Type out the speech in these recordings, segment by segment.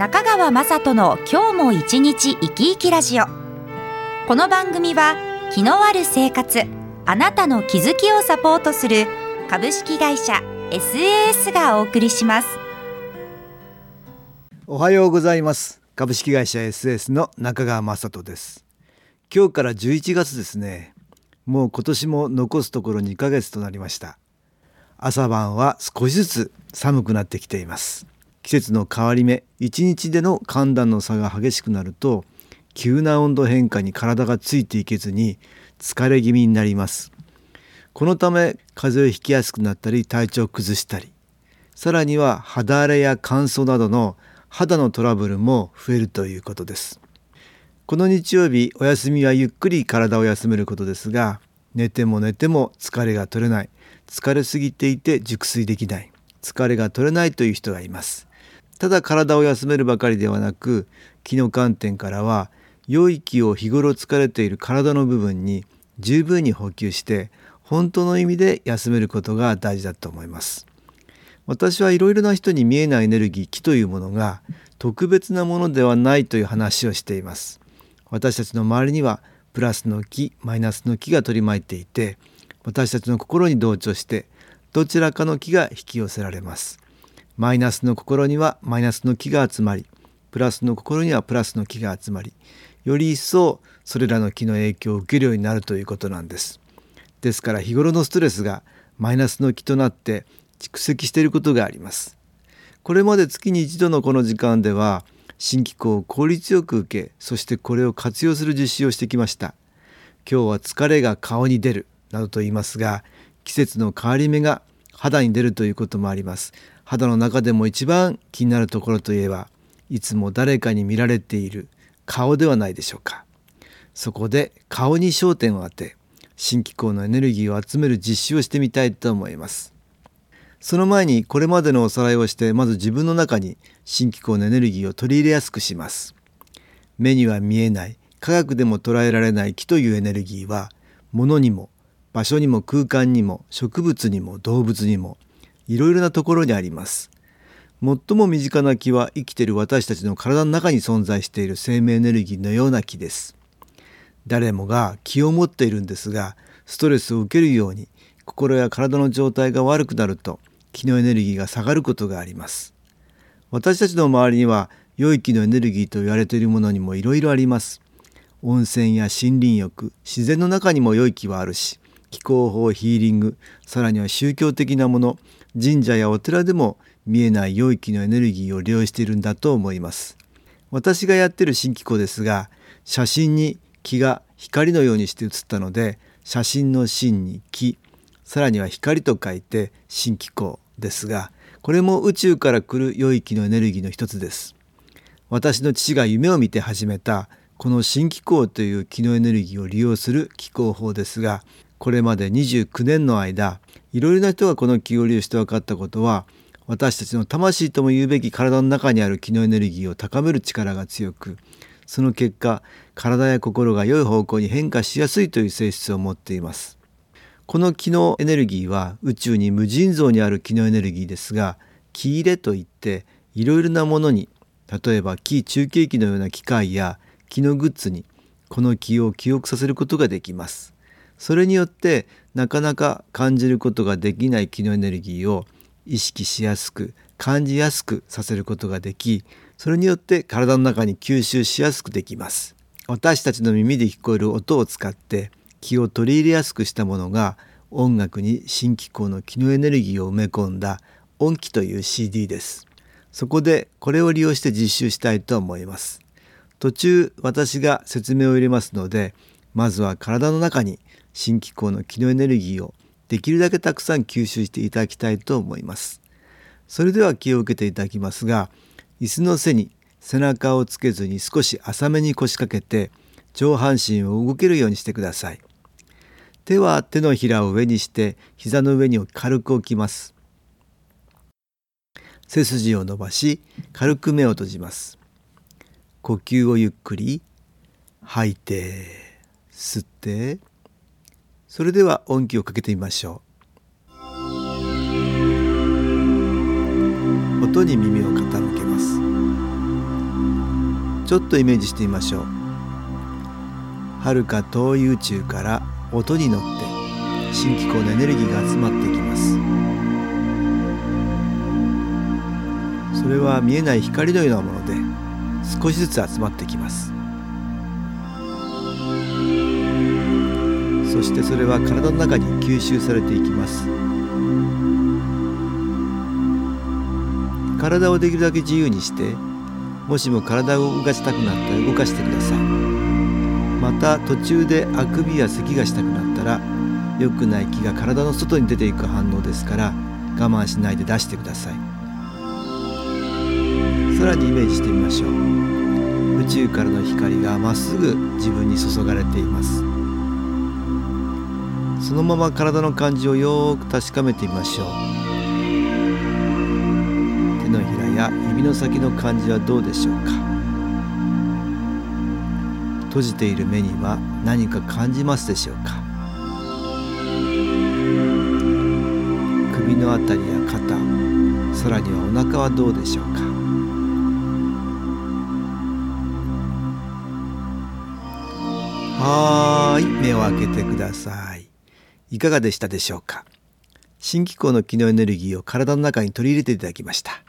中川雅人の今日も一日生き生きラジオ。この番組は気のある生活あなたの気づきをサポートする株式会社 SAS がお送りします。おはようございます。株式会社 SAS の中川雅人です。今日から11月ですね。もう今年も残すところ2ヶ月となりました。朝晩は少しずつ寒くなってきています。季節の変わり目一日での寒暖の差が激しくなると急な温度変化に体がついていけずに疲れ気味になります。このため風邪をひきやすくなったり体調を崩したりさらには肌荒れや乾燥などの肌のトラブルも増えるということです。この日曜日お休みはゆっくり体を休めることですが寝ても寝ても疲れが取れない。疲れすぎていて熟睡できない。疲れが取れないという人がいます。ただ体を休めるばかりではなく気の観点からは良い気を日頃疲れている体の部分に十分に補給して本当の意味で休めることが大事だと思います。私はいろいろな人に見えないエネルギー気というものが特別なものではないという話をしています。私たちの周りにはプラスの気マイナスの気が取り巻いていて私たちの心に同調してどちらかの気が引き寄せられます。マイナスの心にはマイナスの気が集まりプラスの心にはプラスの気が集まりより一層それらの気の影響を受けるようになるということなんです。ですから日頃のストレスがマイナスの気となって蓄積していることがあります。これまで月に一度のこの時間では新機構を効率よく受けそしてこれを活用する実施をしてきました。今日は疲れが顔に出るなどと言いますが季節の変わり目が肌に出るということもあります。肌の中でも一番気になるところといえばいつも誰かに見られている顔ではないでしょうか。そこで顔に焦点を当て新機構のエネルギーを集める実習をしてみたいと思います。その前にこれまでのおさらいをしてまず自分の中に新機構のエネルギーを取り入れやすくします。目には見えない科学でも捉えられない気というエネルギーは物にも場所にも空間にも植物にも動物にもいろいろなところにあります。最も身近な気は生きている私たちの体の中に存在している生命エネルギーのような気です。誰もが気を持っているんですがストレスを受けるように心や体の状態が悪くなると気のエネルギーが下がることがあります。私たちの周りには良い気のエネルギーと言われているものにもいろいろあります。温泉や森林浴自然の中にも良い気はあるし気候法ヒーリングさらには宗教的なもの神社やお寺でも見えない良い気のエネルギーを利用しているんだと思います。私がやってる新機構ですが写真に気が光のようにして写ったので写真の真に気さらには光と書いて新機構ですがこれも宇宙から来る良い気のエネルギーの一つです。私の父が夢を見て始めたこの新機構という気のエネルギーを利用する気候法ですがこれまで29年の間いろいろな人がこの気を利用して分かったことは私たちの魂とも言うべき体の中にある気のエネルギーを高める力が強くその結果体や心が良い方向に変化しやすいという性質を持っています。この気のエネルギーは宇宙に無尽蔵にある気のエネルギーですが気入れといっていろいろなものに例えば気中継機のような機械や気のグッズにこの気を記憶させることができます。それによってなかなか感じることができない気のエネルギーを意識しやすく感じやすくさせることができそれによって体の中に吸収しやすくできます。私たちの耳で聞こえる音を使って気を取り入れやすくしたものが音楽に新機構の気のエネルギーを埋め込んだ音気という CD です。そこでこれを利用して実習したいと思います。途中私が説明を入れますのでまずは体の中に新機構の気のエネルギーをできるだけたくさん吸収していただきたいと思います。それでは気を受けていただきますが椅子の背に背中をつけずに少し浅めに腰掛けて上半身を動けるようにしてください。手は手のひらを上にして膝の上に軽く置きます。背筋を伸ばし軽く目を閉じます。呼吸をゆっくり吐いて吸ってそれでは音気をかけてみましょう。音に耳を傾けます。ちょっとイメージしてみましょう。遥か遠い宇宙から音に乗って新機構のエネルギーが集まってきます。それは見えない光のようなもので少しずつ集まってきます。そしてそれは体の中に吸収されていきます。体をできるだけ自由にしてもしも体を動かしたくなったら動かしてください。また途中であくびや咳がしたくなったら良くない気が体の外に出ていく反応ですから我慢しないで出してください。さらにイメージしてみましょう。宇宙からの光がまっすぐ自分に注がれています。そのまま体の感じをよく確かめてみましょう。手のひらや指の先の感じはどうでしょうか？閉じている目には何か感じますでしょうか？首のあたりや肩さらにはお腹はどうでしょうか？はい目を開けてください。いかがでしたでしょうか？新機構の機能エネルギーを体の中に取り入れていただきました。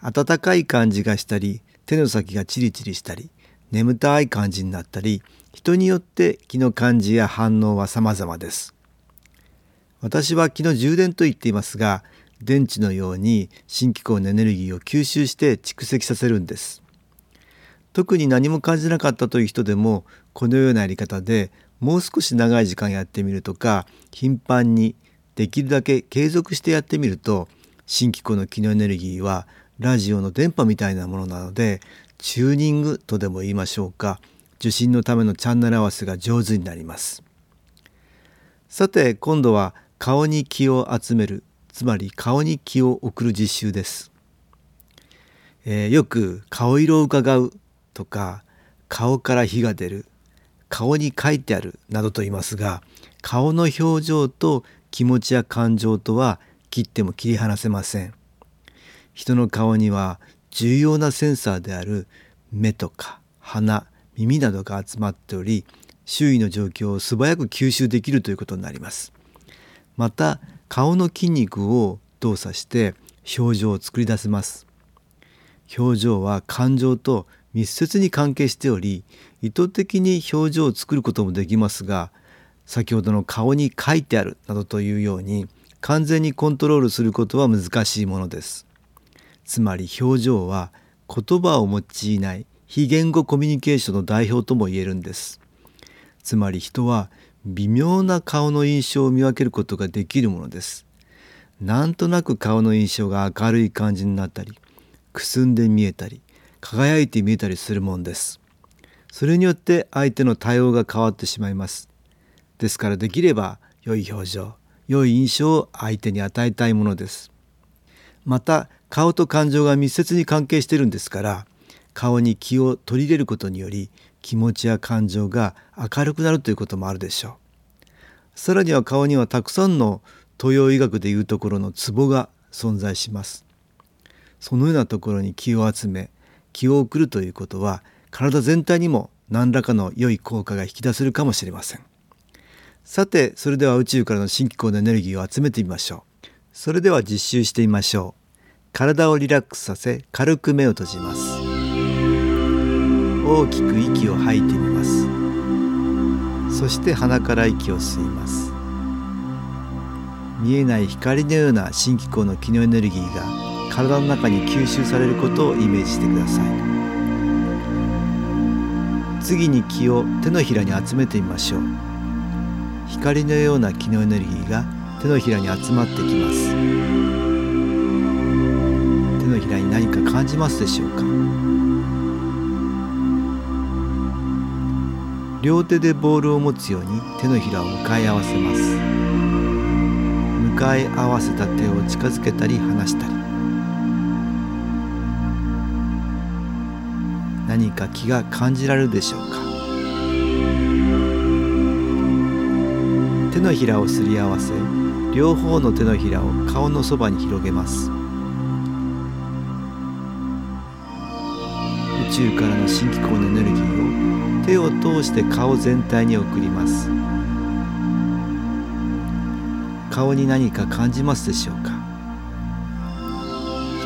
温かい感じがしたり手の先がチリチリしたり眠たい感じになったり人によって気の感じや反応は様々です。私は気の充電と言っていますが電池のように新機構のエネルギーを吸収して蓄積させるんです。特に何も感じなかったという人でもこのようなやり方でもう少し長い時間やってみるとか頻繁にできるだけ継続してやってみると新機構の機能エネルギーはラジオの電波みたいなものなのでチューニングとでも言いましょうか受信のためのチャンネル合わせが上手になります。さて今度は顔に気を集めるつまり顔に気を送る実習です、えー、よく顔色を伺うとか顔から火が出る顔に書いてあるなどと言いますが顔の表情と気持ちや感情とは切っても切り離せません。人の顔には重要なセンサーである目とか鼻耳などが集まっており周囲の状況を素早く吸収できるということになります。また顔の筋肉を動作して表情を作り出せます。表情は感情と密接に関係しており意図的に表情を作ることもできますが先ほどの顔に書いてあるなどというように完全にコントロールすることは難しいものです。つまり表情は言葉を用いない非言語コミュニケーションの代表とも言えるんです。つまり人は微妙な顔の印象を見分けることができるものです。なんとなく顔の印象が明るい感じになったりくすんで見えたり輝いて見えたりするもんです。それによって相手の対応が変わってしまいます。ですからできれば良い表情良い印象を相手に与えたいものです。また顔と感情が密接に関係しているんですから顔に気を取り入れることにより気持ちや感情が明るくなるということもあるでしょう。さらには顔にはたくさんの東洋医学でいうところのツボが存在します。そのようなところに気を集め気を送るということは体全体にも何らかの良い効果が引き出せるかもしれません。さてそれでは宇宙からの新機構のエネルギーを集めてみましょう。それでは実習してみましょう。体をリラックスさせ軽く目を閉じます。大きく息を吐いてみます。そして鼻から息を吸います。見えない光のような新機構の機能エネルギーが体の中に吸収されることをイメージしてください。次に気を手のひらに集めてみましょう。光のような気のエネルギーが手のひらに集まってきます。手のひらに何か感じますでしょうか？両手でボールを持つように手のひらを向かい合わせます。向かい合わせた手を近づけたり離したり。何か気が感じられるでしょうか？手のひらをすり合わせ両方の手のひらを顔のそばに広げます。宇宙からの新機構のエネルギーを手を通して顔全体に送ります。顔に何か感じますでしょうか？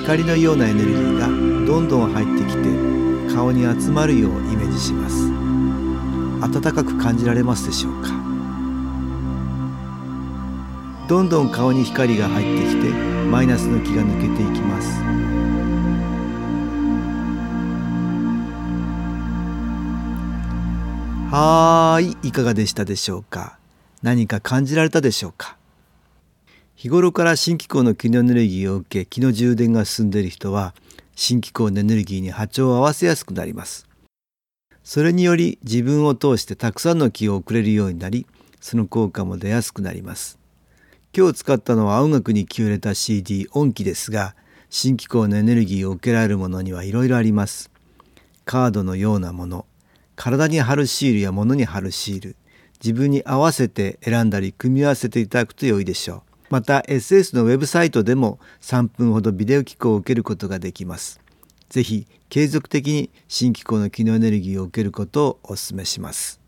光のようなエネルギーがどんどん入ってきて顔に集まるようイメージします。暖かく感じられますでしょうか？どんどん顔に光が入ってきてマイナスの気が抜けていきます。はーいいかがでしたでしょうか？何か感じられたでしょうか？日頃から新機構の気のエネルギーを受け気の充電が進んでいる人は新機構のエネルギーに波長を合わせやすくなります。それにより自分を通してたくさんの気を送れるようになりその効果も出やすくなります。今日使ったのは音楽に気を入れた CD 音機ですが新機構のエネルギーを受けられるものにはいろいろあります。カードのようなもの体に貼るシールや物に貼るシール自分に合わせて選んだり組み合わせていただくと良いでしょう。また SS のウェブサイトでも3分ほどビデオ機構を受けることができます。ぜひ継続的に新機構の機能エネルギーを受けることをお勧めします。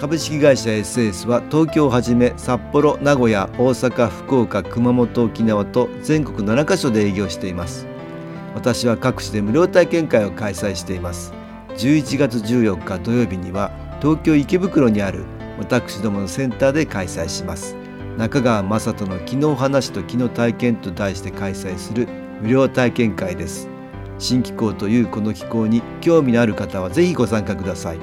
株式会社 SS は東京をはじめ札幌名古屋大阪福岡熊本沖縄と全国7カ所で営業しています。私は各地で無料体験会を開催しています。11月14日土曜日には東京池袋にある私どものセンターで開催します。中川雅人の昨日話と昨日体験と題して開催する無料体験会です。新機構というこの機構に興味のある方はぜひご参加ください。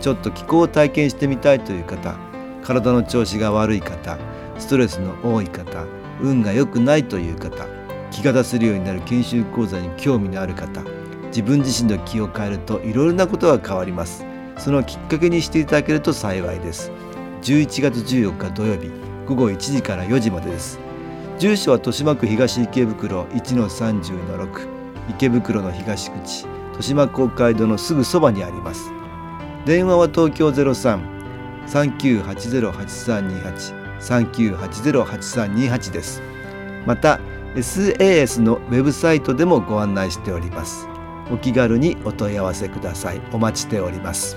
ちょっと気候を体験してみたいという方体の調子が悪い方ストレスの多い方運が良くないという方気が出せるようになる研修講座に興味のある方自分自身の気を変えるといろいろなことが変わります。そのきっかけにしていただけると幸いです。11月14日土曜日午後1時から4時までです。住所は豊島区東池袋1-30-6池袋の東口豊島公会堂のすぐそばにあります。電話は東京03-3980-8328 3980-8328です。また SAS のウェブサイトでもご案内しております。お気軽にお問い合わせください。お待ちしております。